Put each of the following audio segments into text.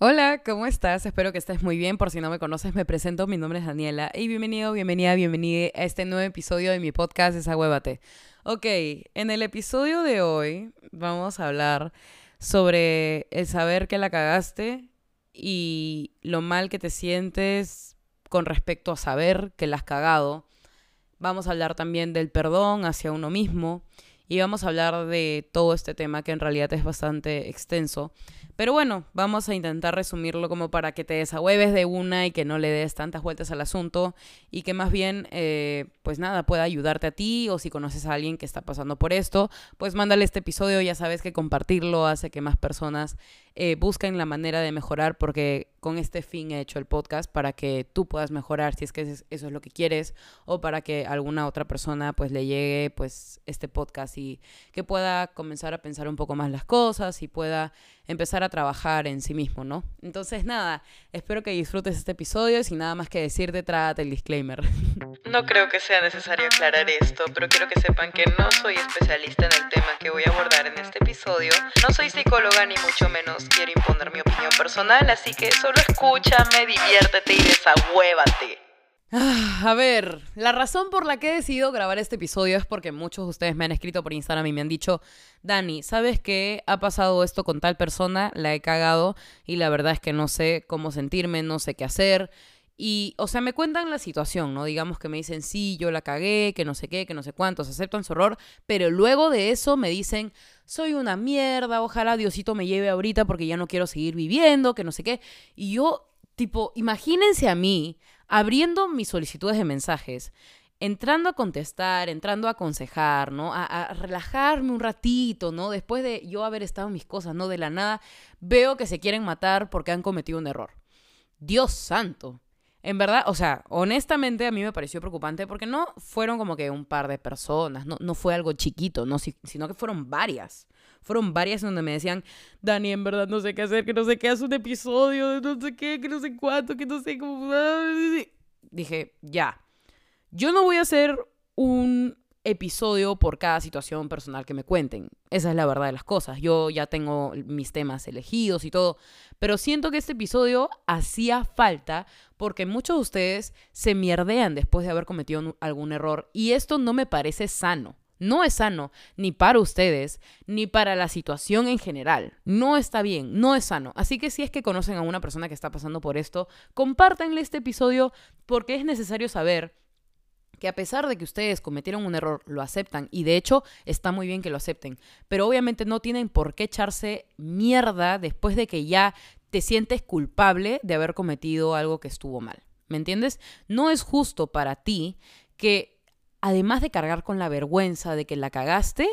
Hola, ¿cómo estás? Espero que estés muy bien. Por si no me conoces, me presento. Mi nombre es Daniela y bienvenido, bienvenida, bienvenida a este nuevo episodio de mi podcast Desahuévate. Ok, en el episodio de hoy vamos a hablar sobre el saber que la cagaste y lo mal que te sientes con respecto a saber que la has cagado. Vamos a hablar también del perdón hacia uno mismo y vamos a hablar de todo este tema que en realidad es bastante extenso. Pero bueno, vamos a intentar resumirlo como para que te desahueves de una y que no le des tantas vueltas al asunto y que más bien, eh, pues nada, pueda ayudarte a ti o si conoces a alguien que está pasando por esto, pues mándale este episodio, ya sabes que compartirlo hace que más personas eh, busquen la manera de mejorar porque con este fin he hecho el podcast para que tú puedas mejorar si es que eso es lo que quieres o para que alguna otra persona pues le llegue pues este podcast y que pueda comenzar a pensar un poco más las cosas y pueda empezar a trabajar en sí mismo, ¿no? Entonces nada, espero que disfrutes este episodio sin nada más que decirte, trágate el disclaimer. No creo que sea necesario aclarar esto, pero quiero que sepan que no soy especialista en el tema que voy a abordar en este episodio. No soy psicóloga ni mucho menos quiero imponer mi opinión personal, así que solo escúchame, diviértete y desahuévate. Ah, a ver, la razón por la que he decidido grabar este episodio es porque muchos de ustedes me han escrito por Instagram y me han dicho, Dani, ¿sabes qué? Ha pasado esto con tal persona, la he cagado y la verdad es que no sé cómo sentirme, no sé qué hacer. Y, o sea, me cuentan la situación, ¿no? Digamos que me dicen, sí, yo la cagué, que no sé qué, que no sé cuántos, aceptan su error, pero luego de eso me dicen, soy una mierda, ojalá Diosito me lleve ahorita porque ya no quiero seguir viviendo, que no sé qué. Y yo, tipo, imagínense a mí abriendo mis solicitudes de mensajes, entrando a contestar, entrando a aconsejar, ¿no? A, relajarme un ratito, ¿no? Después de yo haber estado en mis cosas, ¿no? De la nada, veo que se quieren matar porque han cometido un error. Dios santo. En verdad, o sea, honestamente a mí me pareció preocupante porque no fueron como que un par de personas, no, no fue algo chiquito, no, sino que fueron varias. Fueron varias donde me decían, Dani, en verdad no sé qué hacer, que no sé qué, hace un episodio, no sé qué, que no sé cuánto, que no sé cómo... Dije, ya, yo no voy a hacer un episodio por cada situación personal que me cuenten. Esa es la verdad de las cosas. Yo ya tengo mis temas elegidos y todo, pero siento que este episodio hacía falta porque muchos de ustedes se mierdean después de haber cometido algún error y esto no me parece sano. No es sano ni para ustedes ni para la situación en general. No está bien, no es sano. Así que si es que conocen a una persona que está pasando por esto, compártanle este episodio porque es necesario saber que a pesar de que ustedes cometieron un error, lo aceptan y de hecho está muy bien que lo acepten, pero obviamente no tienen por qué echarse mierda después de que ya te sientes culpable de haber cometido algo que estuvo mal. ¿Me entiendes? No es justo para ti que además de cargar con la vergüenza de que la cagaste,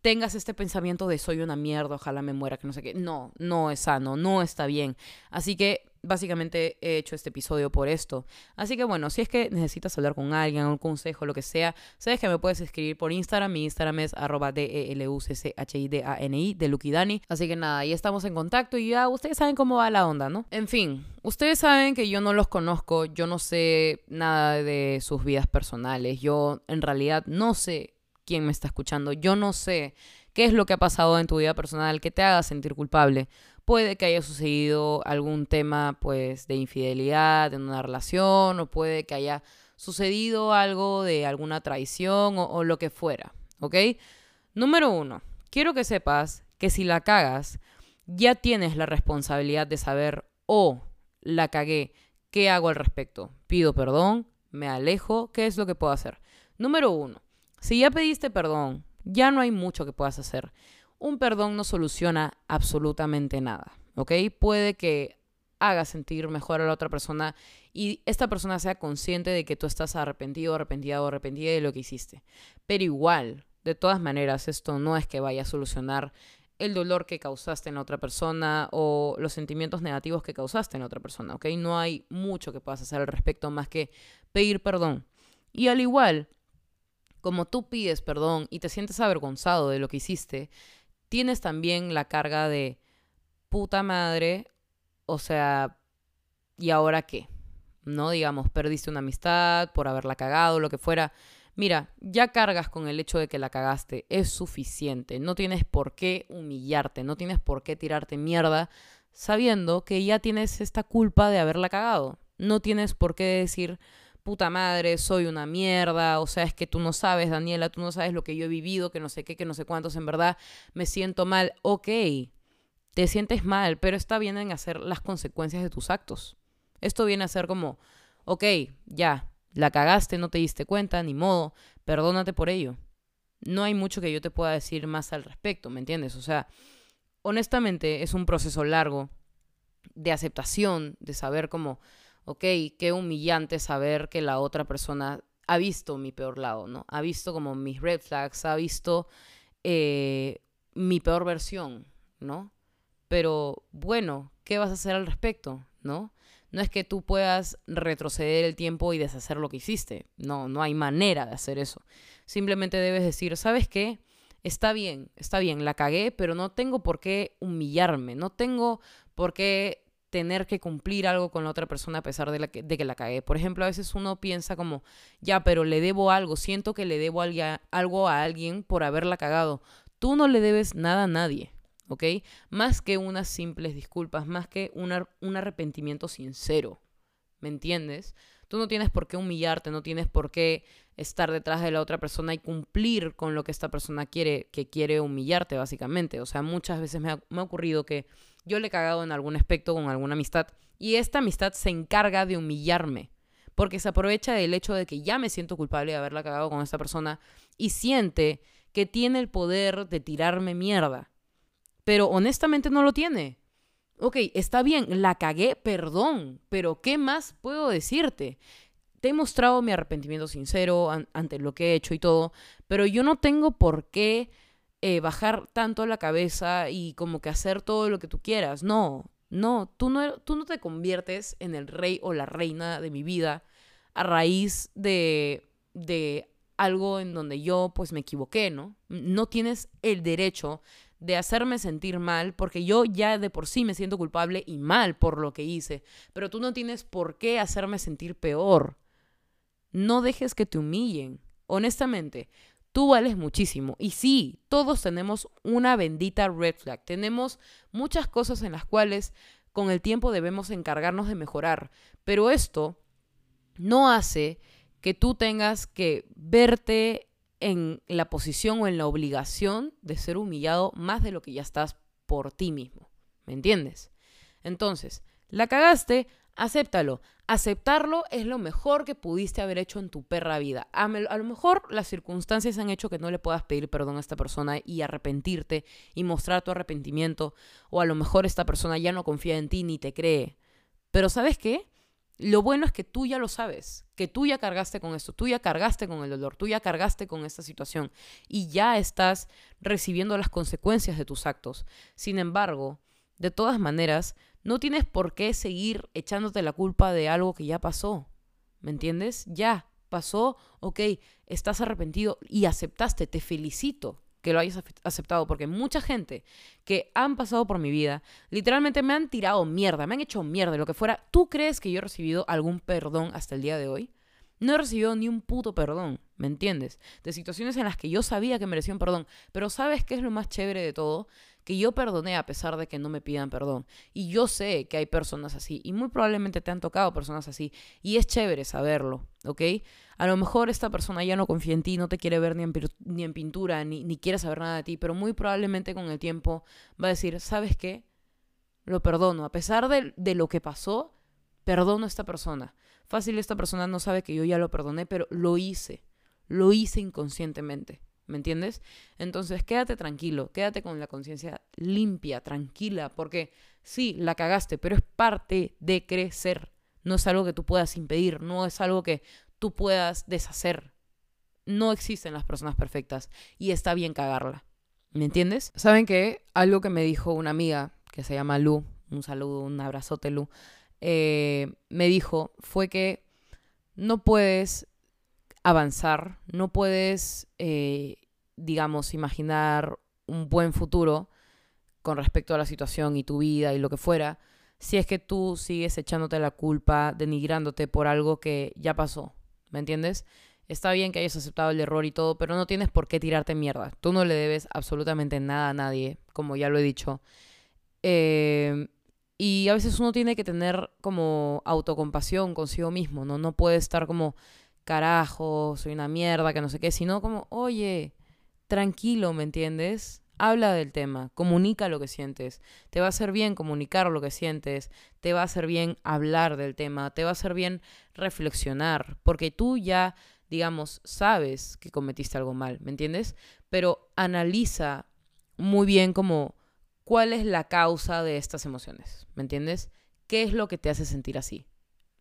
tengas este pensamiento de soy una mierda, ojalá me muera, que no sé qué. No, no es sano, no está bien. Así que básicamente he hecho este episodio por esto. Así que bueno, si es que necesitas hablar con alguien, un consejo, lo que sea, sabes que me puedes escribir por Instagram. Mi Instagram es arroba D-E-L-U-C-C-H-I-D-A-N-I de Dani. Así que nada, ahí estamos en contacto y ya ustedes saben cómo va la onda, ¿no? En fin, ustedes saben que yo no los conozco, yo no sé nada de sus vidas personales, yo en realidad no sé quién me está escuchando, yo no sé qué es lo que ha pasado en tu vida personal que te haga sentir culpable puede que haya sucedido algún tema pues de infidelidad en una relación o puede que haya sucedido algo de alguna traición o, o, lo que fuera, ¿ok? Número uno, quiero que sepas que si la cagas, ya tienes la responsabilidad de saber, oh, la cagué, ¿qué hago al respecto? ¿Pido perdón? ¿Me alejo? ¿Qué es lo que puedo hacer? Número uno, si ya pediste perdón, ya no hay mucho que puedas hacer un perdón no soluciona absolutamente nada, ¿ok? Puede que haga sentir mejor a la otra persona y esta persona sea consciente de que tú estás arrepentido, arrepentida o arrepentida de lo que hiciste. Pero igual, de todas maneras, esto no es que vaya a solucionar el dolor que causaste en la otra persona o los sentimientos negativos que causaste en la otra persona, ¿ok? No hay mucho que puedas hacer al respecto más que pedir perdón. Y al igual, como tú pides perdón y te sientes avergonzado de lo que hiciste, tienes también la carga de puta madre, o sea, ¿y ahora qué? ¿No? Digamos, perdiste una amistad por haberla cagado, lo que fuera. Mira, ya cargas con el hecho de que la cagaste, es suficiente. No tienes por qué humillarte, no tienes por qué tirarte mierda sabiendo que ya tienes esta culpa de haberla cagado. No tienes por qué decir, puta madre, soy una mierda, o sea, es que tú no sabes, Daniela, tú no sabes lo que yo he vivido, que no sé qué, que no sé cuántos, en verdad me siento mal. Ok, te sientes mal, pero está bien en hacer las consecuencias de tus actos. Esto viene a ser como, ok, ya, la cagaste, no te diste cuenta, ni modo, perdónate por ello. No hay mucho que yo te pueda decir más al respecto, ¿me entiendes? O sea, honestamente es un proceso largo de aceptación, de saber cómo, ok, qué humillante saber que la otra persona ha visto mi peor lado, ¿no? Ha visto como mis red flags, ha visto eh, mi peor versión, ¿no? Pero bueno, ¿qué vas a hacer al respecto, ¿no? No es que tú puedas retroceder el tiempo y deshacer lo que hiciste. No, no hay manera de hacer eso. Simplemente debes decir, ¿sabes qué? Está bien, está bien, la cagué, pero no tengo por qué humillarme, no tengo por qué tener que cumplir algo con la otra persona a pesar de, que, de que la cagué. Por ejemplo, a veces uno piensa como, ya, pero le debo algo, siento que le debo algo a alguien por haberla cagado. Tú no le debes nada a nadie. ¿ok? Más que unas simples disculpas, más que un arrepentimiento sincero, ¿me entiendes? Tú no tienes por qué humillarte, no tienes por qué estar detrás de la otra persona y cumplir con lo que esta persona quiere, que quiere humillarte, básicamente. O sea, muchas veces me ha, ocurrido que yo le he cagado en algún aspecto con alguna amistad y esta amistad se encarga de humillarme porque se aprovecha del hecho de que ya me siento culpable de haberla cagado con esta persona y siente que tiene el poder de tirarme mierda pero honestamente no lo tiene. Ok, está bien, la cagué, perdón, pero ¿qué más puedo decirte? Te he mostrado mi arrepentimiento sincero ante lo que he hecho y todo, pero yo no tengo por qué eh, bajar tanto la cabeza y como que hacer todo lo que tú quieras. No, no tú, no, tú no te conviertes en el rey o la reina de mi vida a raíz de, de algo en donde yo pues me equivoqué, ¿no? No tienes el derecho de hacerme sentir mal, porque yo ya de por sí me siento culpable y mal por lo que hice, pero tú no tienes por qué hacerme sentir peor. No dejes que te humillen. Honestamente, tú vales muchísimo. Y sí, todos tenemos una bendita red flag. Tenemos muchas cosas en las cuales con el tiempo debemos encargarnos de mejorar. Pero esto no hace que tú tengas que verte en la posición o en la obligación de ser humillado más de lo que ya estás por ti mismo. ¿Me entiendes? Entonces, la cagaste, acéptalo. Aceptarlo es lo mejor que pudiste haber hecho en tu perra vida. A, lo mejor las circunstancias han hecho que no le puedas pedir perdón a esta persona y arrepentirte y mostrar tu arrepentimiento. O a lo mejor esta persona ya no confía en ti ni te cree. Pero ¿sabes qué? Lo bueno es que tú ya lo sabes, que tú ya cargaste con esto, tú ya cargaste con el dolor, tú ya cargaste con esta situación y ya estás recibiendo las consecuencias de tus actos. Sin embargo, de todas maneras, no tienes por qué seguir echándote la culpa de algo que ya pasó. ¿Me entiendes? Ya pasó, ok, estás arrepentido y aceptaste, te felicito que lo hayas aceptado, porque mucha gente que han pasado por mi vida, literalmente me han tirado mierda, me han hecho mierda, lo que fuera. ¿Tú crees que yo he recibido algún perdón hasta el día de hoy? No he recibido ni un puto perdón, ¿me entiendes? De situaciones en las que yo sabía que merecía un perdón, pero ¿sabes qué es lo más chévere de todo? Que yo perdoné a pesar de que no me pidan perdón. Y yo sé que hay personas así, y muy probablemente te han tocado personas así, y es chévere saberlo, ¿ok? A lo mejor esta persona ya no confía en ti, no te quiere ver ni en, pintura, ni, ni quiere saber nada de ti, pero muy probablemente con el tiempo va a decir, ¿sabes qué? Lo perdono. A pesar de, de lo que pasó, perdono a esta persona. Fácil, esta persona no sabe que yo ya lo perdoné, pero lo hice. Lo hice inconscientemente. ¿Me entiendes? Entonces, quédate tranquilo, quédate con la conciencia limpia, tranquila, porque sí, la cagaste, pero es parte de crecer. No es algo que tú puedas impedir, no es algo que tú puedas deshacer. No existen las personas perfectas y está bien cagarla. ¿Me entiendes? ¿Saben qué? Algo que me dijo una amiga que se llama Lu, un saludo, un abrazote Lu, eh, me dijo fue que no puedes avanzar, no puedes, eh, digamos, imaginar un buen futuro con respecto a la situación y tu vida y lo que fuera, si es que tú sigues echándote la culpa, denigrándote por algo que ya pasó, ¿me entiendes? Está bien que hayas aceptado el error y todo, pero no tienes por qué tirarte mierda. Tú no le debes absolutamente nada a nadie, como ya lo he dicho. Eh, Y a veces uno tiene que tener como autocompasión consigo mismo, ¿no? No puede estar como, carajo, soy una mierda, que no sé qué, sino como, oye, tranquilo, ¿me entiendes? Habla del tema, comunica lo que sientes. Te va a hacer bien comunicar lo que sientes, te va a hacer bien hablar del tema, te va a hacer bien reflexionar, porque tú ya, digamos, sabes que cometiste algo mal, ¿me entiendes? Pero analiza muy bien como cuál es la causa de estas emociones, ¿me entiendes? ¿Qué es lo que te hace sentir así?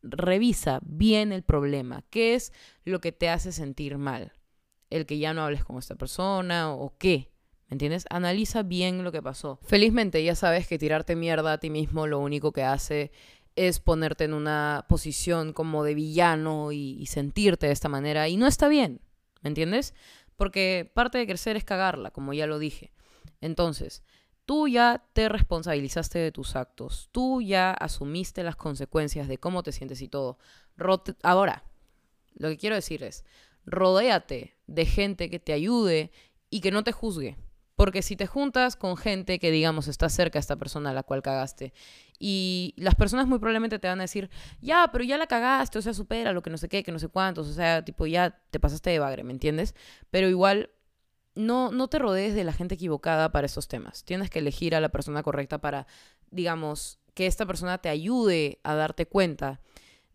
Revisa bien el problema, qué es lo que te hace sentir mal, el que ya no hables con esta persona o qué, ¿me entiendes? Analiza bien lo que pasó. Felizmente ya sabes que tirarte mierda a ti mismo lo único que hace es ponerte en una posición como de villano y, sentirte de esta manera y no está bien, ¿me entiendes? Porque parte de crecer es cagarla, como ya lo dije. Entonces, tú ya te responsabilizaste de tus actos, tú ya asumiste las consecuencias de cómo te sientes y todo. Ahora, lo que quiero decir es, rodéate de gente que te ayude y que no te juzgue. Porque si te juntas con gente que, digamos, está cerca a esta persona a la cual cagaste, y las personas muy probablemente te van a decir, ya, pero ya la cagaste, o sea, supera lo que no sé qué, que no sé cuántos, o sea, tipo, ya te pasaste de bagre, ¿me entiendes? Pero igual no, no te rodees de la gente equivocada para estos temas. Tienes que elegir a la persona correcta para, digamos, que esta persona te ayude a darte cuenta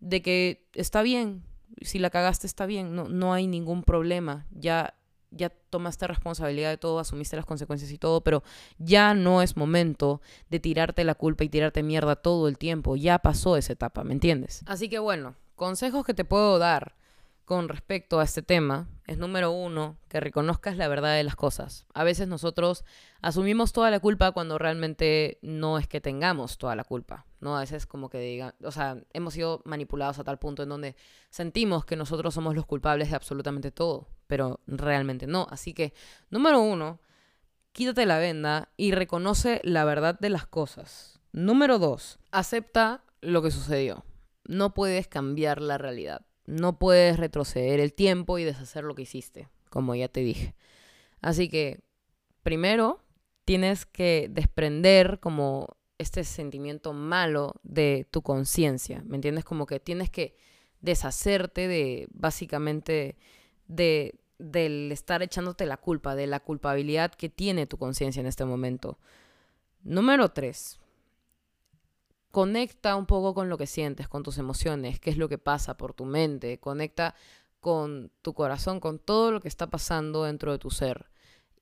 de que está bien, si la cagaste está bien, no, no hay ningún problema, ya, ya tomaste responsabilidad de todo, asumiste las consecuencias y todo, pero ya no es momento de tirarte la culpa y tirarte mierda todo el tiempo, ya pasó esa etapa, ¿me entiendes? Así que bueno, consejos que te puedo dar con respecto a este tema es número uno, que reconozcas la verdad de las cosas. A veces nosotros asumimos toda la culpa cuando realmente no es que tengamos toda la culpa, ¿no? A veces como que digan, o sea, hemos sido manipulados a tal punto en donde sentimos que nosotros somos los culpables de absolutamente todo, pero realmente no. Así que, número uno, quítate la venda y reconoce la verdad de las cosas. Número dos, acepta lo que sucedió. No puedes cambiar la realidad no puedes retroceder el tiempo y deshacer lo que hiciste, como ya te dije. Así que, primero, tienes que desprender como este sentimiento malo de tu conciencia, ¿me entiendes? Como que tienes que deshacerte de, básicamente, de del estar echándote la culpa, de la culpabilidad que tiene tu conciencia en este momento. Número tres, conecta un poco con lo que sientes, con tus emociones, qué es lo que pasa por tu mente, conecta con tu corazón, con todo lo que está pasando dentro de tu ser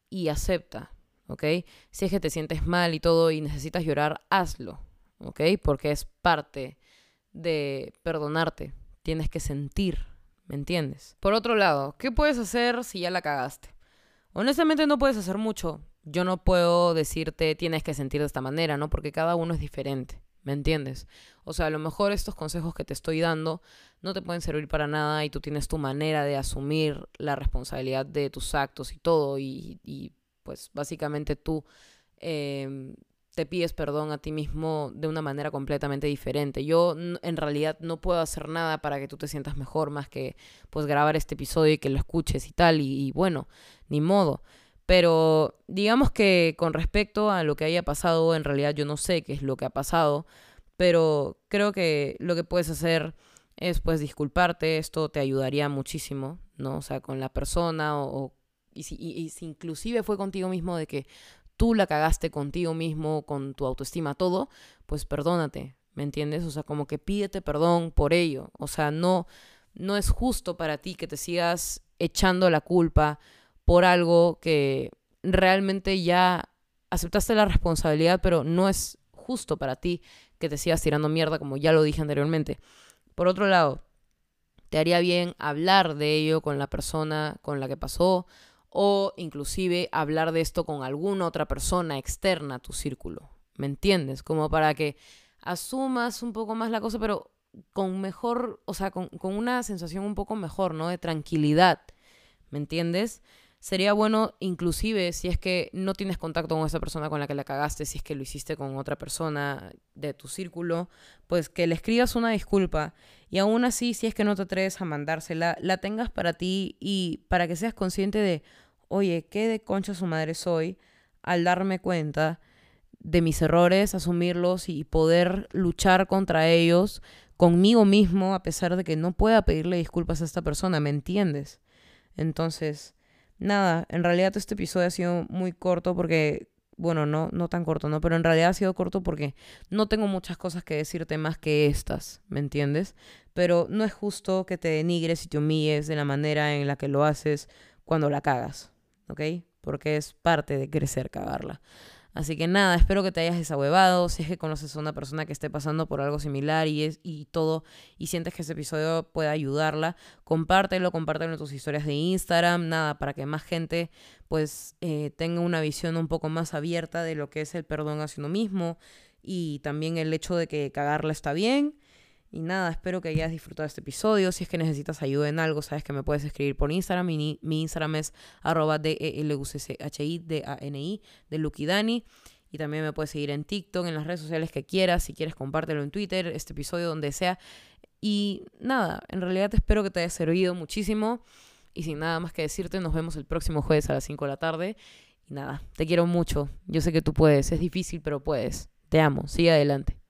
y acepta, ¿ok? Si es que te sientes mal y todo y necesitas llorar, hazlo, ¿ok? Porque es parte de perdonarte, tienes que sentir, ¿me entiendes? Por otro lado, ¿qué puedes hacer si ya la cagaste? Honestamente no puedes hacer mucho. Yo no puedo decirte tienes que sentir de esta manera, ¿no? Porque cada uno es diferente. ¿Me entiendes? O sea, a lo mejor estos consejos que te estoy dando no te pueden servir para nada y tú tienes tu manera de asumir la responsabilidad de tus actos y todo y, pues básicamente tú em, te pides perdón a ti mismo de una manera completamente diferente. Yo en realidad no puedo hacer nada para que tú te sientas mejor más que pues grabar este episodio y que lo escuches y tal y bueno, ni modo. Pero digamos que con respecto a lo que haya pasado, en realidad yo no sé qué es lo que ha pasado, pero creo que lo que puedes hacer es pues disculparte, esto te ayudaría muchísimo, ¿no? O sea, con la persona o, y, si, y si inclusive fue contigo mismo de que tú la cagaste contigo mismo, con tu autoestima, todo, pues perdónate, ¿me entiendes? O sea, como que pídete perdón por ello, o sea, no, no es justo para ti que te sigas echando la culpa por algo que realmente ya aceptaste la responsabilidad, pero no es justo para ti que te sigas tirando mierda, como ya lo dije anteriormente. Por otro lado, te haría bien hablar de ello con la persona con la que pasó o inclusive hablar de esto con alguna otra persona externa a tu círculo. ¿Me entiendes? Como para que asumas un poco más la cosa, pero con mejor, o sea, con, con una sensación un poco mejor, ¿no? De tranquilidad. ¿Me entiendes? Sería bueno inclusive si es que no tienes contacto con esa persona con la que la cagaste, si es que lo hiciste con otra persona de tu círculo, pues que le escribas una disculpa y aún así si es que no te atreves a mandársela, la tengas para ti y para que seas consciente de, oye, qué de concha su madre soy al darme cuenta de mis errores, asumirlos y poder luchar contra ellos conmigo mismo, a pesar de que no pueda pedirle disculpas a esta persona, ¿me entiendes? Entonces, nada, en realidad este episodio ha sido muy corto porque, bueno, no, no tan corto, ¿no? Pero en realidad ha sido corto porque no tengo muchas cosas que decirte más que estas, ¿me entiendes? Pero no es justo que te denigres y te humilles de la manera en la que lo haces cuando la cagas, ¿ok? Porque es parte de crecer cagarla. Así que nada, espero que te hayas desahuevado. Si es que conoces a una persona que esté pasando por algo similar y, es, y todo, y sientes que este episodio puede ayudarla, compártelo, compártelo en tus historias de Instagram, nada, para que más gente pues eh, tenga una visión un poco más abierta de lo que es el perdón hacia uno mismo y también el hecho de que cagarla está bien y nada, espero que hayas disfrutado este episodio. Si es que necesitas ayuda en algo, sabes que me puedes escribir por Instagram. Mi, mi Instagram es arroba d e l u c c h i d a n i de Lukidani. Y también me puedes seguir en TikTok, en las redes sociales que quieras. Si quieres, compártelo en Twitter, este episodio, donde sea. Y nada, en realidad espero que te haya servido muchísimo. Y sin nada más que decirte, nos vemos el próximo jueves a las 5 de la tarde. Y nada, te quiero mucho. Yo sé que tú puedes. Es difícil, pero puedes. Te amo. Sigue adelante.